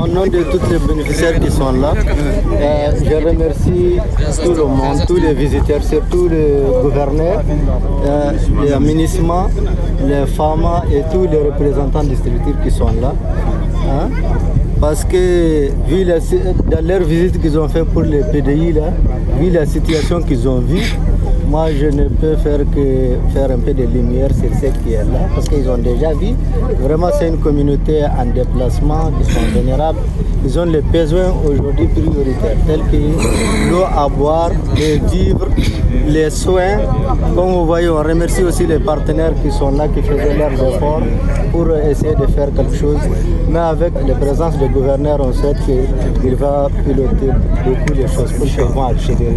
au nom de tous les bénéficiaires qui sont là, euh, je remercie tout le monde, tous les visiteurs, surtout le gouverneur, euh, les aménissements, les femmes et tous les représentants distributifs qui sont là. Hein. Parce que vu la, dans leur visite qu'ils ont fait pour les PDI, là, vu la situation qu'ils ont vue, moi je ne peux faire que faire un peu de lumière sur ce qui est là, parce qu'ils ont déjà vu. Vraiment, c'est une communauté en déplacement qui sont vulnérables. Ils ont les besoins aujourd'hui prioritaires, tels que l'eau à boire, les vivres, les soins. Comme vous voyez, on remercie aussi les partenaires qui sont là, qui faisaient leurs efforts pour essayer de faire quelque chose. Mais avec la présence du gouverneur, on sait qu'il va piloter beaucoup de choses pour que vont accéder